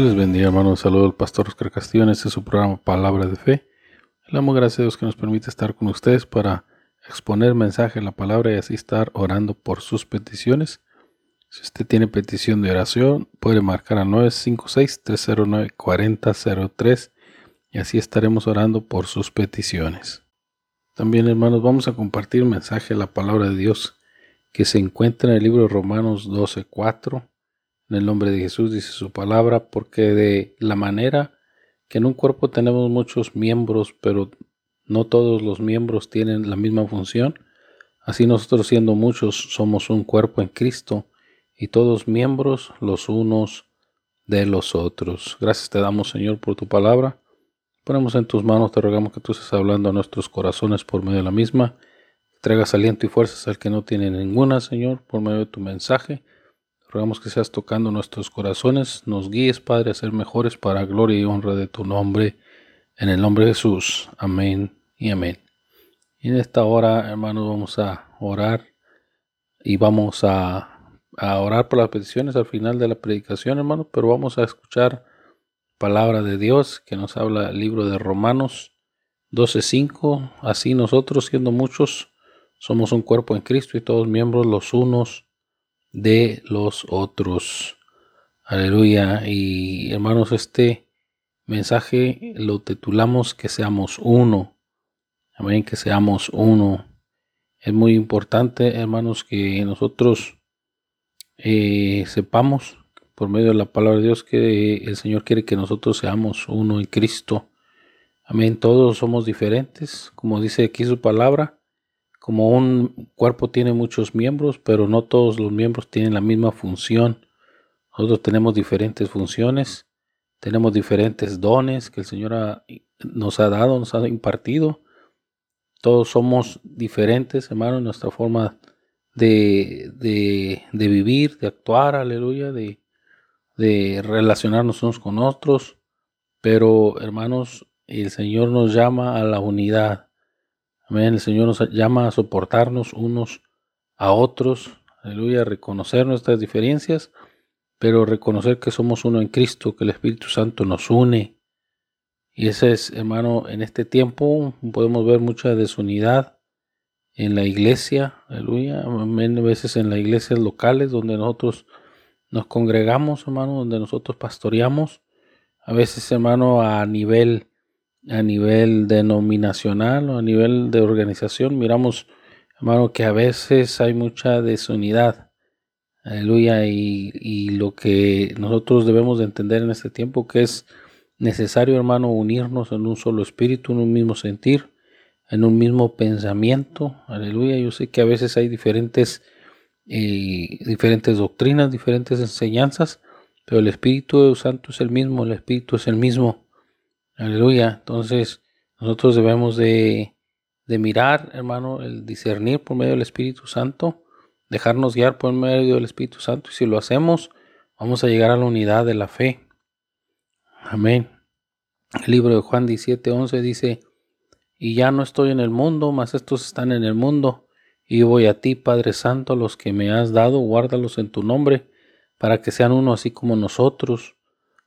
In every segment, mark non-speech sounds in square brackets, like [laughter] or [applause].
Les bendiga, hermanos. Saludo al pastor Oscar Castillo en este su programa Palabra de Fe. Le damos gracias a Dios que nos permite estar con ustedes para exponer mensaje en la palabra y así estar orando por sus peticiones. Si usted tiene petición de oración, puede marcar al 956-309-4003 y así estaremos orando por sus peticiones. También, hermanos, vamos a compartir mensaje la palabra de Dios que se encuentra en el libro de Romanos 12.4 en el nombre de Jesús dice su palabra, porque de la manera que en un cuerpo tenemos muchos miembros, pero no todos los miembros tienen la misma función, así nosotros siendo muchos somos un cuerpo en Cristo y todos miembros los unos de los otros. Gracias te damos Señor por tu palabra. Ponemos en tus manos, te rogamos que tú estés hablando a nuestros corazones por medio de la misma. traigas aliento y fuerzas al que no tiene ninguna, Señor, por medio de tu mensaje Que seas tocando nuestros corazones, nos guíes, Padre, a ser mejores para gloria y honra de tu nombre. En el nombre de Jesús. Amén y amén. Y en esta hora, hermanos, vamos a orar y vamos a, a orar por las peticiones al final de la predicación, hermanos, pero vamos a escuchar palabra de Dios que nos habla el libro de Romanos 12:5. Así nosotros, siendo muchos, somos un cuerpo en Cristo y todos miembros los unos de los otros. Aleluya. Y hermanos, este mensaje lo titulamos que seamos uno. Amén, que seamos uno. Es muy importante, hermanos, que nosotros eh, sepamos por medio de la palabra de Dios que el Señor quiere que nosotros seamos uno en Cristo. Amén. Todos somos diferentes, como dice aquí su palabra. Como un cuerpo tiene muchos miembros, pero no todos los miembros tienen la misma función. Nosotros tenemos diferentes funciones, tenemos diferentes dones que el Señor nos ha dado, nos ha impartido. Todos somos diferentes, hermano, en nuestra forma de, de, vivir, de actuar, aleluya, de, de relacionarnos unos con otros. Pero, hermanos, el Señor nos llama a la unidad. Amén. El Señor nos llama a soportarnos unos a otros. Aleluya. Reconocer nuestras diferencias, pero reconocer que somos uno en Cristo, que el Espíritu Santo nos une. Y ese es, hermano, en este tiempo podemos ver mucha desunidad en la iglesia. Aleluya. Amén. A veces en las iglesias locales donde nosotros nos congregamos, hermano, donde nosotros pastoreamos. A veces, hermano, a nivel a nivel denominacional o a nivel de organización, miramos, hermano, que a veces hay mucha desunidad. Aleluya. Y, y, lo que nosotros debemos de entender en este tiempo, que es necesario, hermano, unirnos en un solo espíritu, en un mismo sentir, en un mismo pensamiento. Aleluya. Yo sé que a veces hay diferentes, eh, diferentes doctrinas, diferentes enseñanzas, pero el Espíritu Santo es el mismo, el Espíritu es el mismo. Aleluya. Entonces, nosotros debemos de, mirar, hermano, el discernir por medio del Espíritu Santo, dejarnos guiar por medio del Espíritu Santo. Y si lo hacemos, vamos a llegar a la unidad de la fe. Amén. El libro de Juan 17, 11 dice, y ya no estoy en el mundo, mas estos están en el mundo. Y voy a ti, Padre Santo, los que me has dado, guárdalos en tu nombre, para que sean uno así como nosotros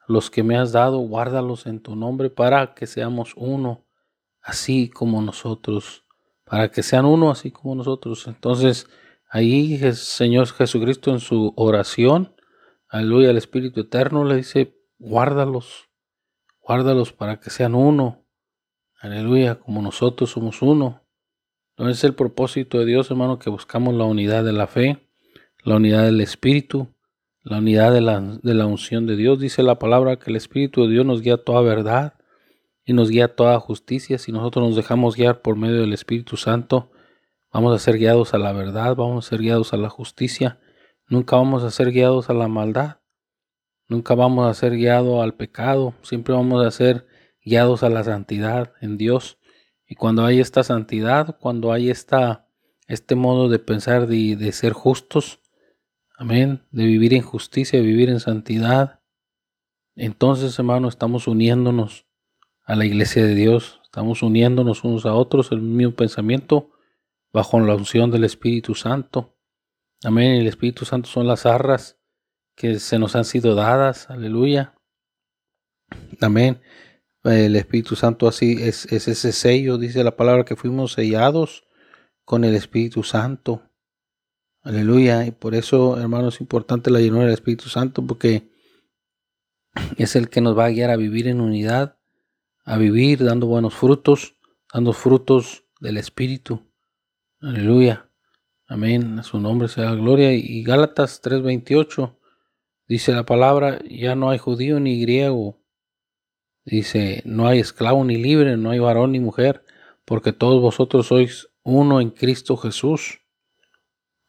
los que me has dado, guárdalos en tu nombre para que seamos uno, así como nosotros, para que sean uno, así como nosotros. Entonces, ahí el Señor Jesucristo en su oración, aleluya, al Espíritu Eterno le dice, guárdalos, guárdalos para que sean uno, Aleluya, como nosotros somos uno. No es el propósito de Dios, hermano, que buscamos la unidad de la fe, la unidad del Espíritu, la unidad de la, de la unción de Dios. Dice la palabra que el Espíritu de Dios nos guía a toda verdad y nos guía a toda justicia. Si nosotros nos dejamos guiar por medio del Espíritu Santo, vamos a ser guiados a la verdad, vamos a ser guiados a la justicia. Nunca vamos a ser guiados a la maldad. Nunca vamos a ser guiados al pecado. Siempre vamos a ser guiados a la santidad en Dios. Y cuando hay esta santidad, cuando hay esta, este modo de pensar de, de ser justos, amén, de vivir en justicia, de vivir en santidad, entonces, hermano, estamos uniéndonos a la iglesia de Dios, estamos uniéndonos unos a otros, el mismo pensamiento, bajo la unción del Espíritu Santo. Amén, el Espíritu Santo son las arras que se nos han sido dadas, aleluya. Amén el Espíritu Santo así es, ese sello, dice la palabra que fuimos sellados con el Espíritu Santo. Aleluya. Y por eso, hermanos, es importante la llenura del Espíritu Santo porque es el que nos va a guiar a vivir en unidad, a vivir dando buenos frutos, dando frutos del Espíritu. Aleluya. Amén. A su nombre sea la gloria. Y Gálatas 3:28 dice la palabra, ya no hay judío ni griego Dice, no hay esclavo ni libre, no hay varón ni mujer, porque todos vosotros sois uno en Cristo Jesús.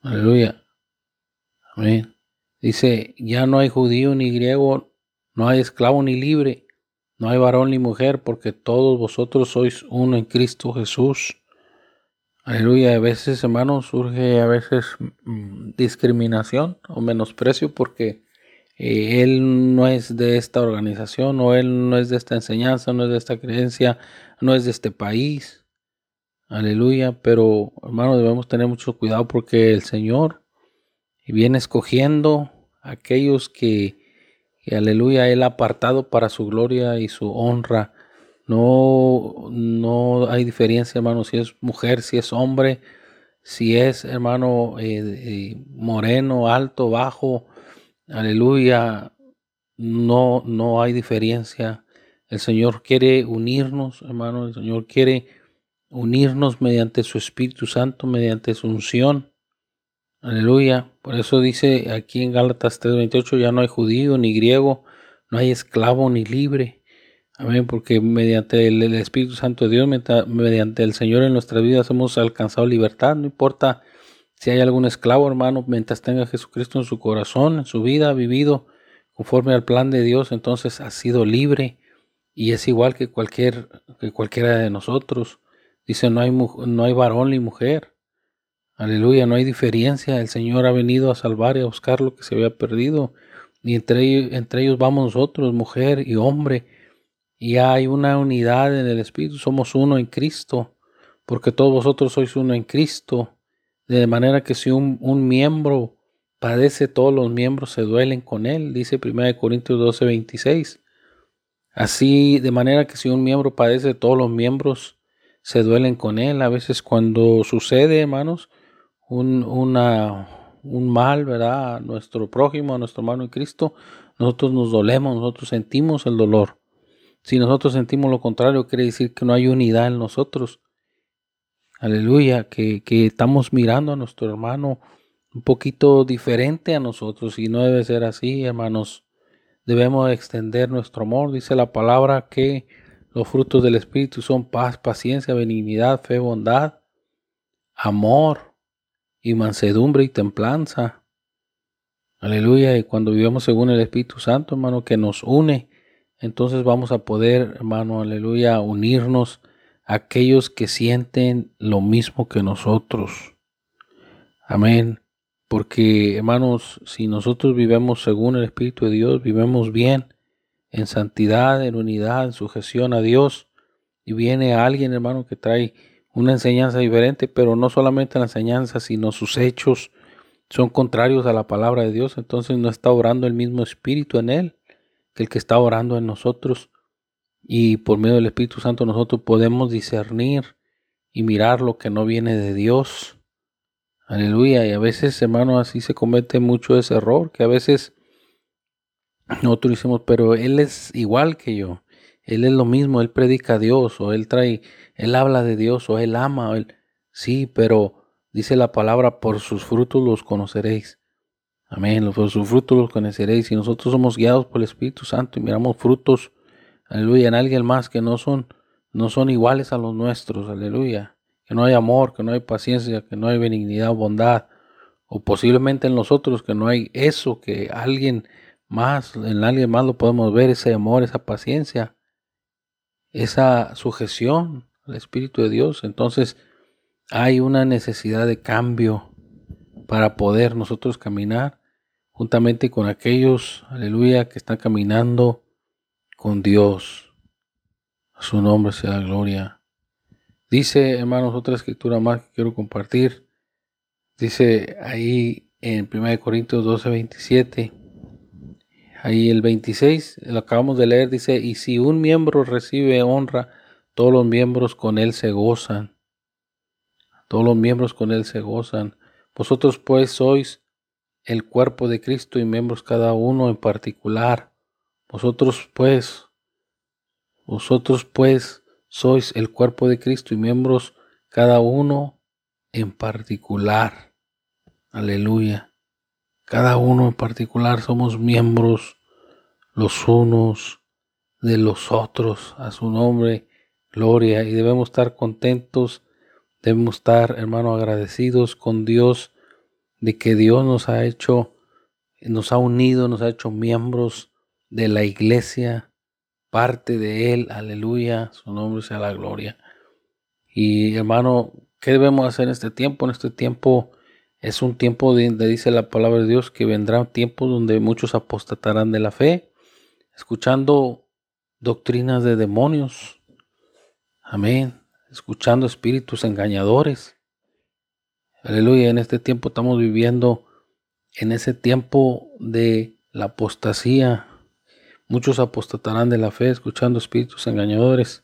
Aleluya. Amén. Dice, ya no hay judío ni griego, no hay esclavo ni libre, no hay varón ni mujer, porque todos vosotros sois uno en Cristo Jesús. Aleluya. A veces, hermanos, surge a veces mm, discriminación o menosprecio porque eh, él no es de esta organización o él no es de esta enseñanza, no es de esta creencia, no es de este país. Aleluya, pero hermano debemos tener mucho cuidado porque el Señor viene escogiendo a aquellos que, aleluya, Él ha apartado para su gloria y su honra. No, no hay diferencia, hermano, si es mujer, si es hombre, si es, hermano, eh, eh, moreno, alto, bajo, Aleluya. No, no hay diferencia. El Señor quiere unirnos, hermano. El Señor quiere unirnos mediante su Espíritu Santo, mediante su unción. Aleluya. Por eso dice aquí en Gálatas 3:28, ya no hay judío ni griego, no hay esclavo ni libre. Amén, porque mediante el, Espíritu Santo de Dios, mediante el Señor en nuestras vidas hemos alcanzado libertad. No importa si hay algún esclavo, hermano, mientras tenga Jesucristo en su corazón, en su vida, ha vivido conforme al plan de Dios, entonces ha sido libre y es igual que, cualquier, que cualquiera de nosotros. Dice, no hay, no hay varón ni mujer. Aleluya, no hay diferencia. El Señor ha venido a salvar y a buscar lo que se había perdido. Y entre, entre ellos vamos nosotros, mujer y hombre. Y hay una unidad en el Espíritu. Somos uno en Cristo. Porque todos vosotros sois uno en Cristo. De manera que si un, miembro padece, todos los miembros se duelen con él, dice 1 Corintios 12, 26. Así, de manera que si un miembro padece, todos los miembros se duelen con él. A veces cuando sucede, hermanos, un, una, un mal, ¿verdad? A nuestro prójimo, a nuestro hermano en Cristo, nosotros nos dolemos, nosotros sentimos el dolor. Si nosotros sentimos lo contrario, quiere decir que no hay unidad en nosotros. Aleluya, que, estamos mirando a nuestro hermano un poquito diferente a nosotros y no debe ser así, hermanos. Debemos extender nuestro amor. Dice la palabra que los frutos del Espíritu son paz, paciencia, benignidad, fe, bondad, amor y mansedumbre y templanza. Aleluya. Y cuando vivimos según el Espíritu Santo, hermano, que nos une, entonces vamos a poder, hermano, aleluya, unirnos aquellos que sienten lo mismo que nosotros. Amén. Porque, hermanos, si nosotros vivemos según el Espíritu de Dios, vivemos bien, en santidad, en unidad, en sujeción a Dios, y viene alguien, hermano, que trae una enseñanza diferente, pero no solamente la enseñanza, sino sus hechos son contrarios a la palabra de Dios, entonces no está orando el mismo Espíritu en él que el que está orando en nosotros y por medio del Espíritu Santo nosotros podemos discernir y mirar lo que no viene de Dios. Aleluya. Y a veces, hermano, así se comete mucho ese error, que a veces [clears throat] nosotros decimos, pero Él es igual que yo. él es lo mismo, él predica a Dios, o él trae, él habla de Dios, o él ama, él, sí, pero dice la palabra, por sus frutos los conoceréis. Amén, por sus frutos los conoceréis. Y nosotros somos guiados por el Espíritu Santo y miramos frutos, aleluya, en alguien más que no son, no son iguales a los nuestros, aleluya. Que no hay amor, que no hay paciencia, que no hay benignidad, bondad, o posiblemente en nosotros que no hay eso que alguien más, en alguien más lo podemos ver, ese amor, esa paciencia, esa sujeción al Espíritu de Dios. Entonces hay una necesidad de cambio para poder nosotros caminar juntamente con aquellos, aleluya, que están caminando con Dios. A su nombre sea gloria. Dice, hermanos, otra escritura más que quiero compartir. Dice ahí en 1 Corintios 12, 27. Ahí el 26, lo acabamos de leer, dice, y si un miembro recibe honra, todos los miembros con él se gozan. Todos los miembros con él se gozan. Vosotros pues sois el cuerpo de Cristo y miembros cada uno en particular. Vosotros pues, vosotros pues sois el cuerpo de Cristo y miembros cada uno en particular. Aleluya. Cada uno en particular somos miembros los unos de los otros. A su nombre, gloria. Y debemos estar contentos, debemos estar, hermano, agradecidos con Dios de que Dios nos ha hecho, nos ha unido, nos ha hecho miembros de la iglesia, parte de Él. Aleluya. Su nombre sea la gloria. Y hermano, ¿qué debemos hacer en este tiempo? En este tiempo es un tiempo donde dice la palabra de Dios que vendrá un tiempo donde muchos apostatarán de la fe, escuchando doctrinas de demonios. Amén. Escuchando espíritus engañadores. Aleluya. En este tiempo estamos viviendo en ese tiempo de la apostasía. Muchos apostatarán de la fe, escuchando espíritus engañadores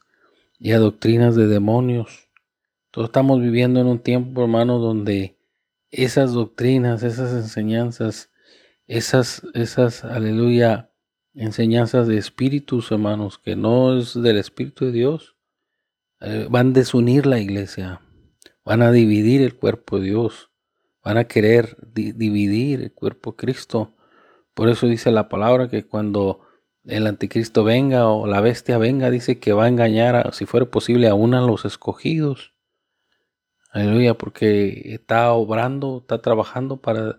y a doctrinas de demonios. Todos estamos viviendo en un tiempo, hermano, donde esas doctrinas, esas enseñanzas, esas, esas, aleluya, enseñanzas de espíritus, hermanos, que no es del Espíritu de Dios, eh, van a desunir la iglesia, van a dividir el cuerpo de Dios, van a querer dividir el cuerpo de Cristo. Por eso dice la palabra que cuando el anticristo venga o la bestia venga, dice que va a engañar, si fuera posible, aún a los escogidos. Aleluya, porque está obrando, está trabajando para,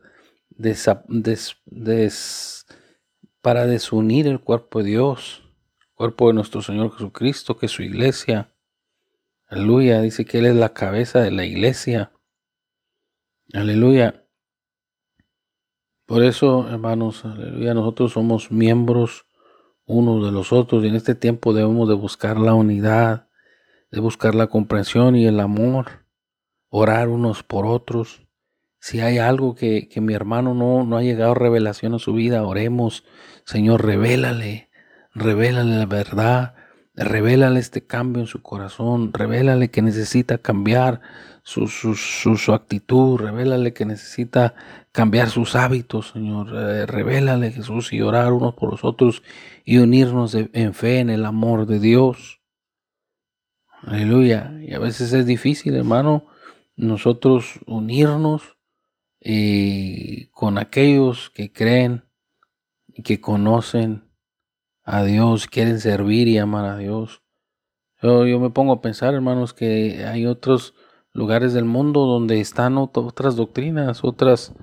desunir el cuerpo de Dios, el cuerpo de nuestro Señor Jesucristo, que es su iglesia. Aleluya, dice que Él es la cabeza de la iglesia. Aleluya. Por eso, hermanos, aleluya, nosotros somos miembros unos de los otros y en este tiempo debemos de buscar la unidad, de buscar la comprensión y el amor orar unos por otros. Si hay algo que, mi hermano no, no ha llegado revelación a su vida, oremos. Señor, revélale, revélale la verdad, revélale este cambio en su corazón, revélale que necesita cambiar su, su, su, actitud, revélale que necesita cambiar sus hábitos, Señor. Eh, revélale, Jesús, y orar unos por los otros y unirnos en fe en el amor de Dios. Aleluya. Y a veces es difícil, hermano nosotros unirnos eh, con aquellos que creen y que conocen a Dios, quieren servir y amar a Dios. Yo, yo me pongo a pensar, hermanos, que hay otros lugares del mundo donde están otras doctrinas, otras,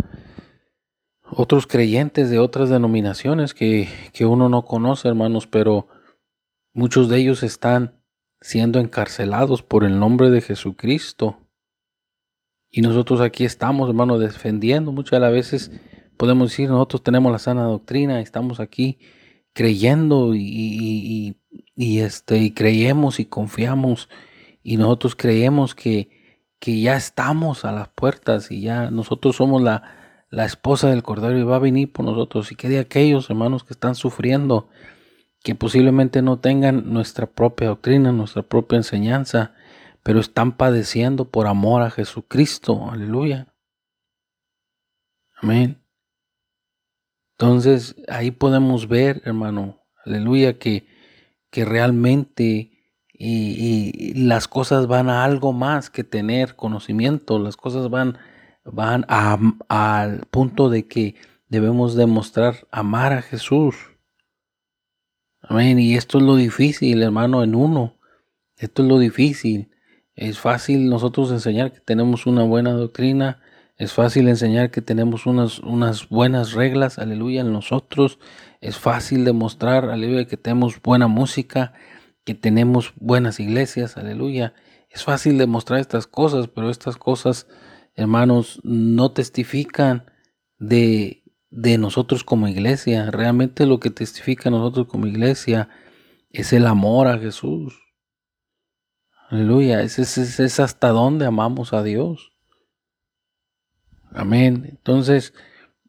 otros creyentes de otras denominaciones que, que uno no conoce, hermanos, pero muchos de ellos están siendo encarcelados por el nombre de Jesucristo y nosotros aquí estamos, hermano, defendiendo. Muchas de las veces podemos decir, nosotros tenemos la sana doctrina, estamos aquí creyendo y, este, y creemos y confiamos. Y nosotros creemos que, que ya estamos a las puertas y ya nosotros somos la, la esposa del Cordero y va a venir por nosotros. Y que de aquellos hermanos que están sufriendo, que posiblemente no tengan nuestra propia doctrina, nuestra propia enseñanza, pero están padeciendo por amor a Jesucristo. Aleluya. Amén. Entonces ahí podemos ver, hermano, aleluya, que, que realmente y, las cosas van a algo más que tener conocimiento, las cosas van, van al punto de que debemos demostrar amar a Jesús. Amén. Y esto es lo difícil, hermano, en uno. Esto es lo difícil. Es fácil nosotros enseñar que tenemos una buena doctrina. Es fácil enseñar que tenemos unas, unas buenas reglas, aleluya, en nosotros. Es fácil demostrar, aleluya, que tenemos buena música, que tenemos buenas iglesias, aleluya. Es fácil demostrar estas cosas, pero estas cosas, hermanos, no testifican de, de nosotros como iglesia. Realmente lo que testifica nosotros como iglesia es el amor a Jesús. Aleluya, es, es, hasta dónde amamos a Dios. Amén. Entonces,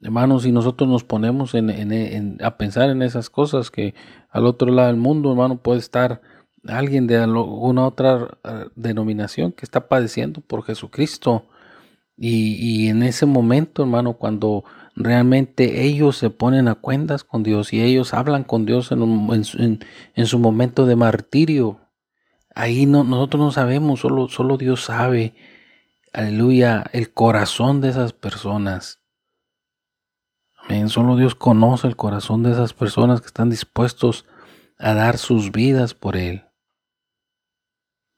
hermanos, si nosotros nos ponemos en, a pensar en esas cosas, que al otro lado del mundo, hermano, puede estar alguien de alguna otra eh, denominación que está padeciendo por Jesucristo. Y, en ese momento, hermano, cuando realmente ellos se ponen a cuentas con Dios y ellos hablan con Dios en, en su momento de martirio, Ahí no, nosotros no sabemos, solo, solo Dios sabe, aleluya, el corazón de esas personas. Amén. Solo Dios conoce el corazón de esas personas que están dispuestos a dar sus vidas por Él.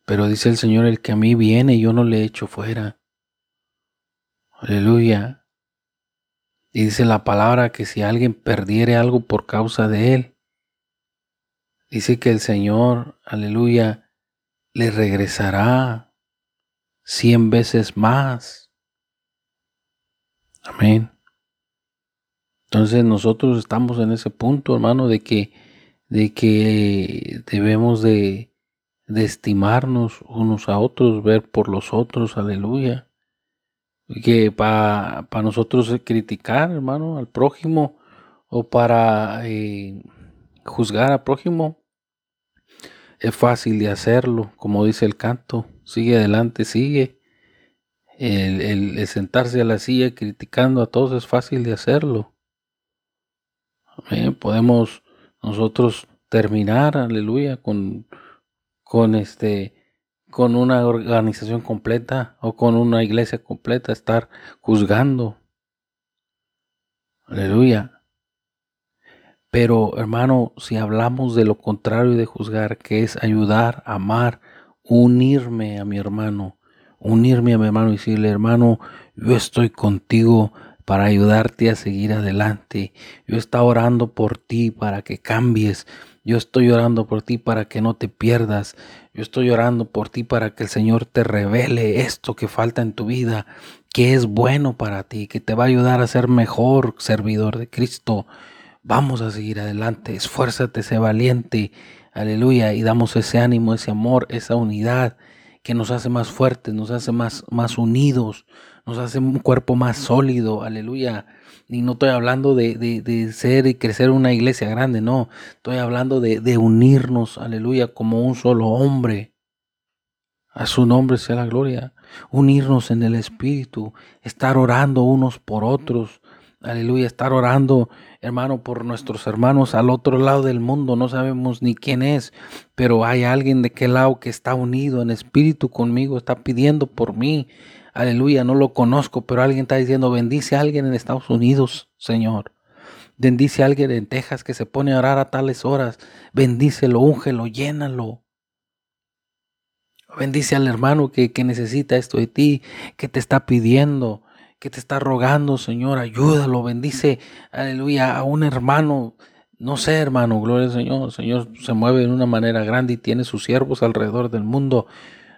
Pero dice el Señor, el que a mí viene, yo no le echo fuera. Aleluya. Y dice la palabra que si alguien perdiere algo por causa de Él, dice que el Señor, aleluya, le regresará cien veces más. Amén. Entonces nosotros estamos en ese punto, hermano, de que, de que debemos de, estimarnos unos a otros, ver por los otros, aleluya. Que para nosotros criticar, hermano, al prójimo o para eh, juzgar al prójimo, es fácil de hacerlo, como dice el canto, sigue adelante, sigue. El, sentarse a la silla criticando a todos es fácil de hacerlo. Podemos nosotros terminar, aleluya, con, con este con una organización completa o con una iglesia completa, estar juzgando. Aleluya. Pero hermano, si hablamos de lo contrario de juzgar, que es ayudar, amar, unirme a mi hermano, unirme a mi hermano y decirle, hermano, yo estoy contigo para ayudarte a seguir adelante. Yo estoy orando por ti para que cambies. Yo estoy orando por ti para que no te pierdas. Yo estoy orando por ti para que el Señor te revele esto que falta en tu vida, que es bueno para ti, que te va a ayudar a ser mejor servidor de Cristo. Vamos a seguir adelante, esfuérzate, sé valiente, aleluya, y damos ese ánimo, ese amor, esa unidad que nos hace más fuertes, nos hace más, más unidos, nos hace un cuerpo más sólido, aleluya. Y no estoy hablando de, de, ser y crecer una iglesia grande, no, estoy hablando de, de unirnos, aleluya, como un solo hombre. A su nombre sea la gloria. Unirnos en el Espíritu, estar orando unos por otros, Aleluya, estar orando, hermano, por nuestros hermanos al otro lado del mundo. No sabemos ni quién es, pero hay alguien de qué lado que está unido en espíritu conmigo, está pidiendo por mí. Aleluya, no lo conozco, pero alguien está diciendo, bendice a alguien en Estados Unidos, Señor. Bendice a alguien en Texas que se pone a orar a tales horas. Bendícelo, úngelo, llénalo. Bendice al hermano que, que necesita esto de ti, que te está pidiendo que te está rogando, Señor, ayúdalo, bendice, aleluya, a un hermano. No sé, hermano, gloria al Señor. El Señor se mueve de una manera grande y tiene sus siervos alrededor del mundo.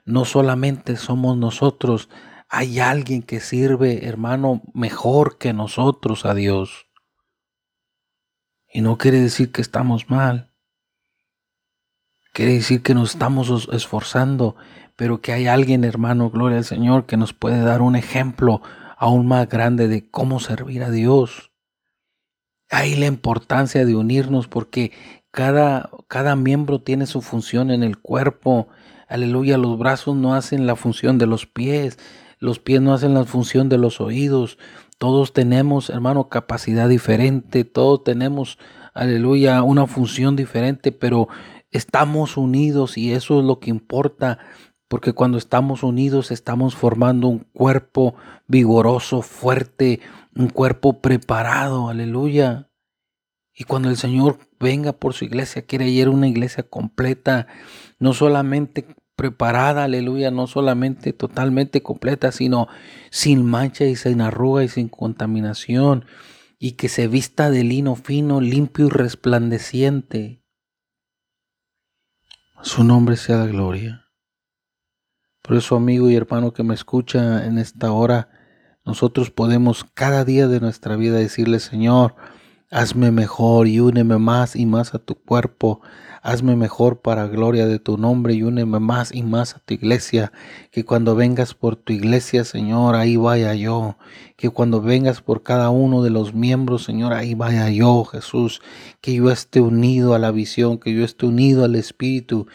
No solamente somos nosotros, hay alguien que sirve, hermano, mejor que nosotros a Dios. Y no quiere decir que estamos mal. Quiere decir que nos estamos esforzando, pero que hay alguien, hermano, gloria al Señor, que nos puede dar un ejemplo aún más grande de cómo servir a Dios. Ahí la importancia de unirnos porque cada, cada miembro tiene su función en el cuerpo. Aleluya, los brazos no hacen la función de los pies, los pies no hacen la función de los oídos. Todos tenemos, hermano, capacidad diferente, todos tenemos, aleluya, una función diferente, pero estamos unidos y eso es lo que importa, porque cuando estamos unidos estamos formando un cuerpo vigoroso, fuerte, un cuerpo preparado, aleluya. Y cuando el Señor venga por su iglesia, quiere ir una iglesia completa, no solamente preparada, aleluya, no solamente totalmente completa, sino sin mancha y sin arruga y sin contaminación, y que se vista de lino fino, limpio y resplandeciente. Su nombre sea la gloria. Por eso, amigo y hermano que me escucha en esta hora, nosotros podemos cada día de nuestra vida decirle, Señor, hazme mejor y úneme más y más a tu cuerpo, hazme mejor para gloria de tu nombre y úneme más y más a tu iglesia, que cuando vengas por tu iglesia, Señor, ahí vaya yo, que cuando vengas por cada uno de los miembros, Señor, ahí vaya yo, Jesús, que yo esté unido a la visión, que yo esté unido al Espíritu,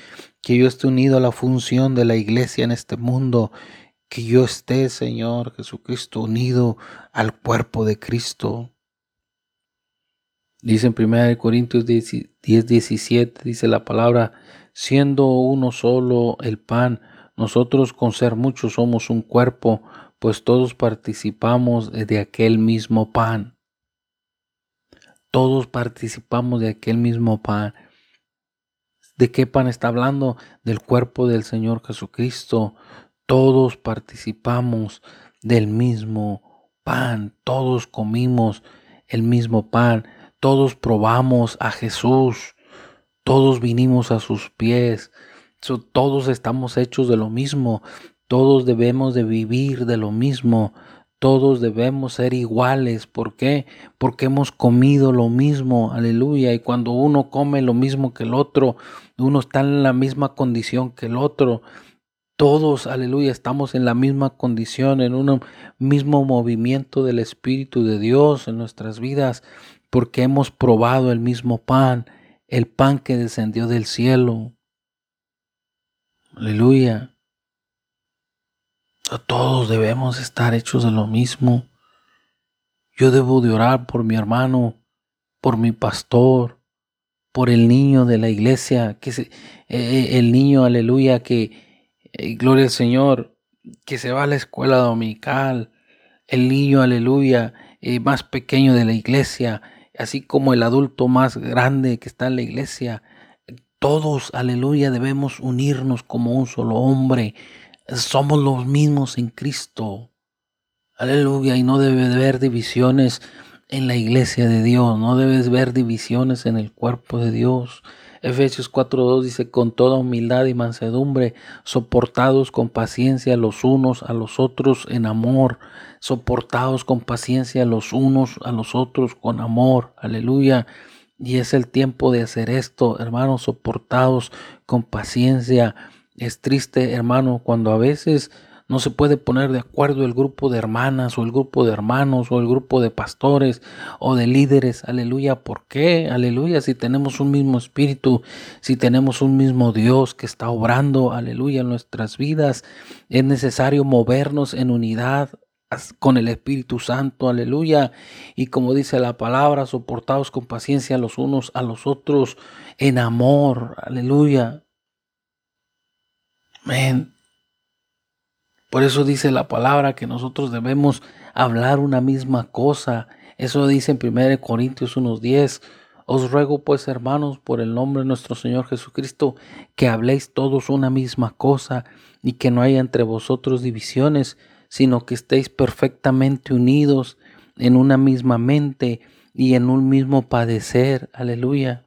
que yo esté unido a la función de la iglesia en este mundo, que yo esté, Señor Jesucristo, unido al cuerpo de Cristo. Dice en 1 Corintios 10, 17, dice la palabra, siendo uno solo el pan, nosotros con ser muchos somos un cuerpo, pues todos participamos de aquel mismo pan. Todos participamos de aquel mismo pan. ¿De qué pan está hablando? Del cuerpo del Señor Jesucristo. Todos participamos del mismo pan. Todos comimos el mismo pan. Todos probamos a Jesús, todos vinimos a sus pies, todos estamos hechos de lo mismo, todos debemos de vivir de lo mismo, todos debemos ser iguales. ¿Por qué? Porque hemos comido lo mismo, aleluya. Y cuando uno come lo mismo que el otro, uno está en la misma condición que el otro. Todos, aleluya, estamos en la misma condición, en un mismo movimiento del Espíritu de Dios en nuestras vidas porque hemos probado el mismo pan, el pan que descendió del cielo. Aleluya. Todos debemos estar hechos de lo mismo. Yo debo de orar por mi hermano, por mi pastor, por el niño de la iglesia, que se, eh, el niño, aleluya, que, eh, gloria al Señor, que se va a la escuela dominical, el niño, aleluya, eh, más pequeño de la iglesia, así como el adulto más grande que está en la iglesia. Todos, aleluya, debemos unirnos como un solo hombre. Somos los mismos en Cristo. Aleluya, y no debe haber divisiones en la iglesia de Dios, no debes ver divisiones en el cuerpo de Dios. Efesios 4.2 dice, con toda humildad y mansedumbre, soportados con paciencia los unos a los otros en amor, soportados con paciencia los unos a los otros con amor. Aleluya. Y es el tiempo de hacer esto, hermanos, soportados con paciencia. Es triste, hermano, cuando a veces no se puede poner de acuerdo el grupo de hermanas o el grupo de hermanos o el grupo de pastores o de líderes. Aleluya. ¿Por qué? Aleluya. Si tenemos un mismo espíritu, si tenemos un mismo Dios que está obrando, aleluya, en nuestras vidas, es necesario movernos en unidad con el Espíritu Santo, aleluya. Y como dice la palabra, soportados con paciencia los unos a los otros en amor, aleluya. Amén. Por eso dice la palabra que nosotros debemos hablar una misma cosa. Eso dice en 1 Corintios 1.10. Os ruego pues, hermanos, por el nombre de nuestro Señor Jesucristo, que habléis todos una misma cosa y que no haya entre vosotros divisiones, sino que estéis perfectamente unidos en una misma mente y en un mismo padecer. Aleluya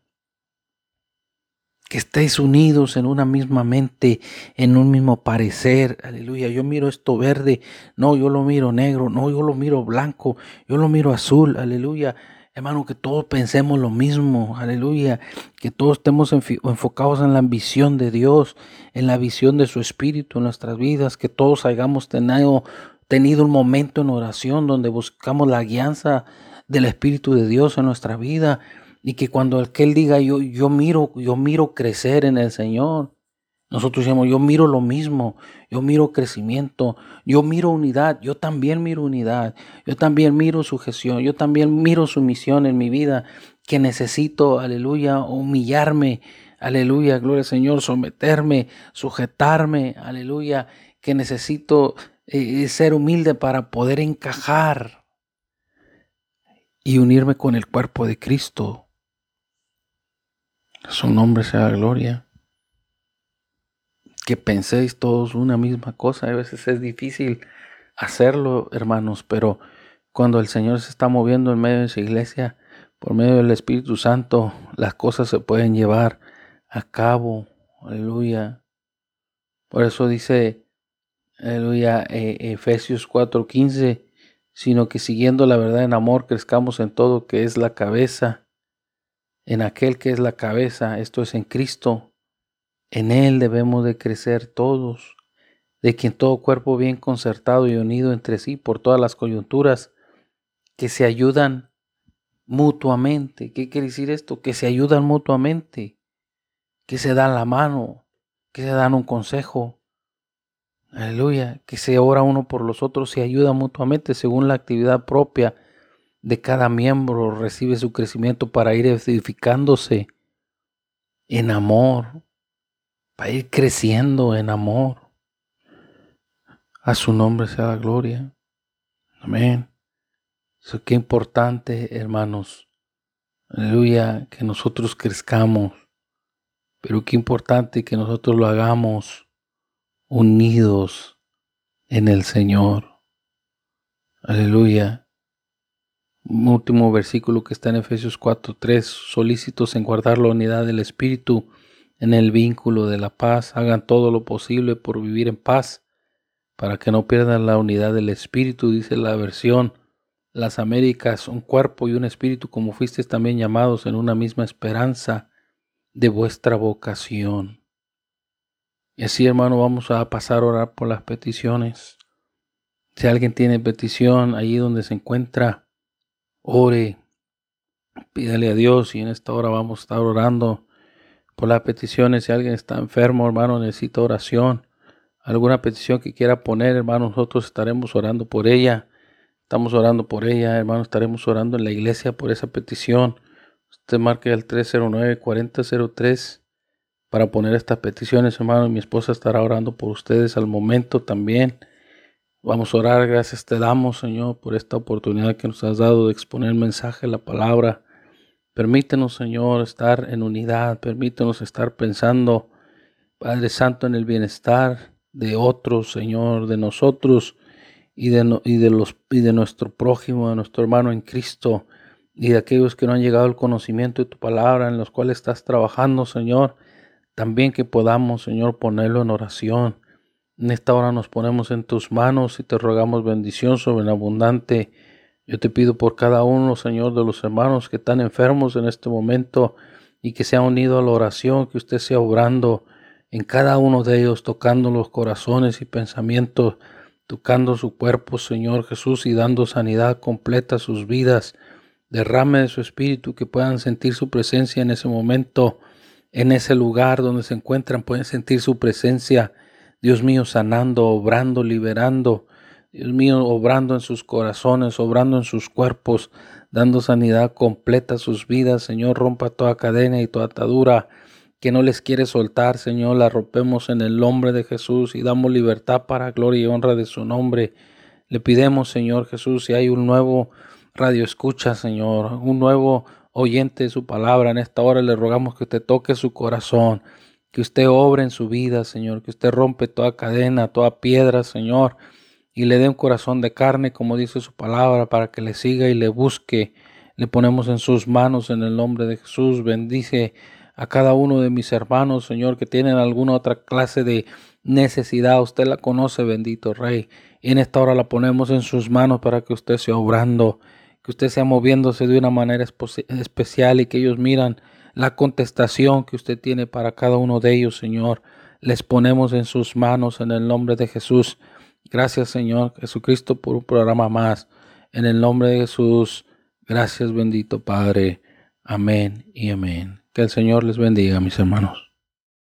que estéis unidos en una misma mente, en un mismo parecer. Aleluya. Yo miro esto verde, no, yo lo miro negro, no, yo lo miro blanco, yo lo miro azul. Aleluya. Hermano, que todos pensemos lo mismo, aleluya, que todos estemos enfocados en la visión de Dios, en la visión de su Espíritu en nuestras vidas, que todos hayamos tenido, un momento en oración donde buscamos la guianza del Espíritu de Dios en nuestra vida, y que cuando aquel diga yo miro, yo miro crecer en el Señor. Nosotros decimos, yo miro lo mismo, yo miro crecimiento, yo miro unidad, yo también miro unidad, yo también miro sujeción, yo también miro su misión en mi vida, que necesito, aleluya, humillarme, aleluya, gloria al Señor, someterme, sujetarme, aleluya, que necesito eh, ser humilde para poder encajar y unirme con el cuerpo de Cristo. Su nombre sea gloria. Que penséis todos una misma cosa. A veces es difícil hacerlo, hermanos, pero cuando el Señor se está moviendo en medio de su iglesia, por medio del Espíritu Santo, las cosas se pueden llevar a cabo. Aleluya. Por eso dice aleluya, eh, Efesios 4:15, sino que siguiendo la verdad en amor crezcamos en todo que es la cabeza, en aquel que es la cabeza, esto es en Cristo. En Él debemos de crecer todos, de quien todo cuerpo bien concertado y unido entre sí por todas las coyunturas, que se ayudan mutuamente. ¿Qué quiere decir esto? Que se ayudan mutuamente, que se dan la mano, que se dan un consejo, Aleluya, que se ora uno por los otros, se ayuda mutuamente según la actividad propia de cada miembro, recibe su crecimiento para ir edificándose en amor, para ir creciendo en amor. A su nombre sea la gloria. Amén. Eso qué importante, hermanos. Aleluya, que nosotros crezcamos. Pero qué importante que nosotros lo hagamos unidos en el Señor. Aleluya. último versículo que está en Efesios 4:3, solícitos en guardar la unidad del Espíritu en el vínculo de la paz, hagan todo lo posible por vivir en paz, para que no pierdan la unidad del Espíritu, dice la versión. Las Américas, un cuerpo y un espíritu, como fuisteis también llamados en una misma esperanza de vuestra vocación. Y así, hermano, vamos a pasar a orar por las peticiones. Si alguien tiene petición allí donde se encuentra, ore, pídale a Dios y en esta hora vamos a estar orando por las peticiones. Si alguien está enfermo, hermano, necesita oración, alguna petición que quiera poner, hermano, nosotros estaremos orando por ella. Estamos orando por ella, hermano, estaremos orando en la iglesia por esa petición. Usted marque el 309 4003 para poner estas peticiones, hermano. Mi esposa estará orando por ustedes al momento también. Vamos a orar, gracias te damos, Señor, por esta oportunidad que nos has dado de exponer el mensaje, la palabra. Permítenos, Señor, estar en unidad, permítenos estar pensando, Padre Santo, en el bienestar de otros, Señor, de nosotros y de, y de, los, y de nuestro prójimo, de nuestro hermano en Cristo y de aquellos que no han llegado al conocimiento de tu palabra, en los cuales estás trabajando, Señor. También que podamos, Señor, ponerlo en oración. En esta hora nos ponemos en tus manos y te rogamos bendición sobre el abundante. Yo te pido por cada uno, Señor, de los hermanos que están enfermos en este momento y que se han unido a la oración, que usted sea obrando en cada uno de ellos, tocando los corazones y pensamientos, tocando su cuerpo, Señor Jesús, y dando sanidad completa a sus vidas. Derrame de su espíritu, que puedan sentir su presencia en ese momento en ese lugar donde se encuentran, pueden sentir su presencia, Dios mío, sanando, obrando, liberando, Dios mío, obrando en sus corazones, obrando en sus cuerpos, dando sanidad completa a sus vidas, Señor, rompa toda cadena y toda atadura que no les quiere soltar, Señor, la rompemos en el nombre de Jesús y damos libertad para gloria y honra de su nombre. Le pidemos, Señor Jesús, si hay un nuevo radio escucha, Señor, un nuevo oyente de su palabra, en esta hora le rogamos que usted toque su corazón, que usted obre en su vida, Señor, que usted rompe toda cadena, toda piedra, Señor, y le dé un corazón de carne, como dice su palabra, para que le siga y le busque. Le ponemos en sus manos en el nombre de Jesús. Bendice a cada uno de mis hermanos, Señor, que tienen alguna otra clase de necesidad. Usted la conoce, bendito Rey. Y en esta hora la ponemos en sus manos para que usted sea obrando que usted sea moviéndose de una manera especial y que ellos miran la contestación que usted tiene para cada uno de ellos, Señor. Les ponemos en sus manos en el nombre de Jesús. Gracias, Señor Jesucristo, por un programa más. En el nombre de Jesús, gracias, bendito Padre. Amén y amén. Que el Señor les bendiga, mis hermanos.